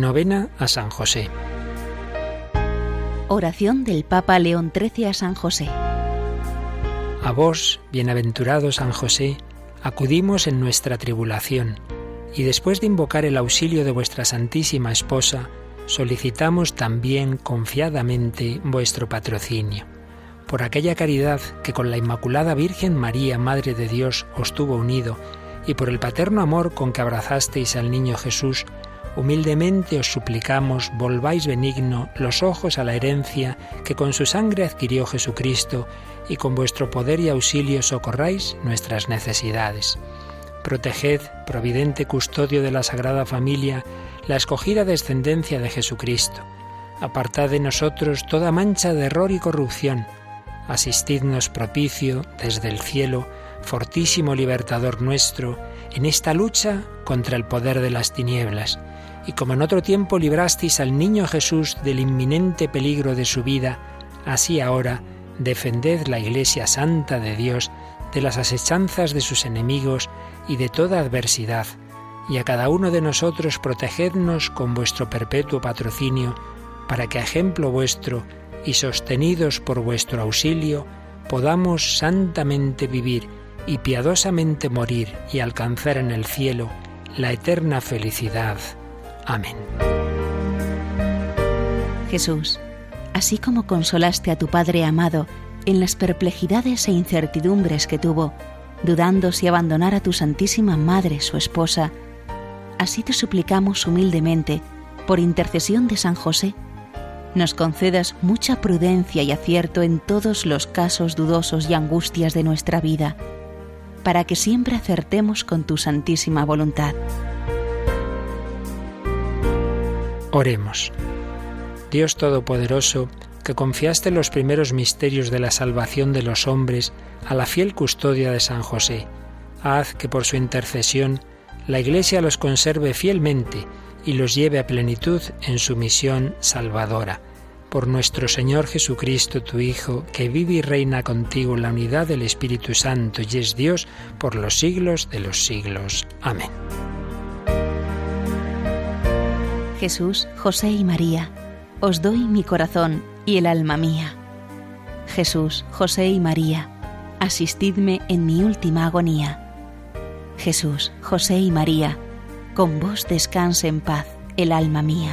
Novena a San José. Oración del Papa León XIII a San José. A vos, bienaventurado San José, acudimos en nuestra tribulación, y después de invocar el auxilio de vuestra Santísima Esposa, solicitamos también confiadamente vuestro patrocinio. Por aquella caridad que con la Inmaculada Virgen María, Madre de Dios, os tuvo unido, y por el paterno amor con que abrazasteis al niño Jesús, humildemente os suplicamos volváis benigno los ojos a la herencia que con su sangre adquirió Jesucristo, y con vuestro poder y auxilio socorráis nuestras necesidades. Proteged, providente custodio de la Sagrada Familia, la escogida descendencia de Jesucristo. Apartad de nosotros toda mancha de error y corrupción. Asistidnos propicio desde el cielo, fortísimo libertador nuestro, en esta lucha contra el poder de las tinieblas. Y como en otro tiempo librasteis al niño Jesús del inminente peligro de su vida, así ahora defended la Iglesia Santa de Dios de las asechanzas de sus enemigos y de toda adversidad y a cada uno de nosotros protegednos con vuestro perpetuo patrocinio, para que a ejemplo vuestro y sostenidos por vuestro auxilio, podamos santamente vivir y piadosamente morir y alcanzar en el cielo la eterna felicidad. Amén. Jesús, así como consolaste a tu Padre amado en las perplejidades e incertidumbres que tuvo, dudando si abandonar a tu Santísima Madre, su esposa, así te suplicamos humildemente, por intercesión de San José, nos concedas mucha prudencia y acierto en todos los casos dudosos y angustias de nuestra vida, para que siempre acertemos con tu santísima voluntad. Oremos. Dios Todopoderoso, que confiaste los primeros misterios de la salvación de los hombres a la fiel custodia de San José, haz que por su intercesión la Iglesia los conserve fielmente y los lleve a plenitud en su misión salvadora. Por nuestro Señor Jesucristo, tu Hijo, que vive y reina contigo en la unidad del Espíritu Santo y es Dios por los siglos de los siglos. Amén. Jesús, José y María, os doy mi corazón y el alma mía. Jesús, José y María, asistidme en mi última agonía Jesús, José y María, con vos descanse en paz el alma mía.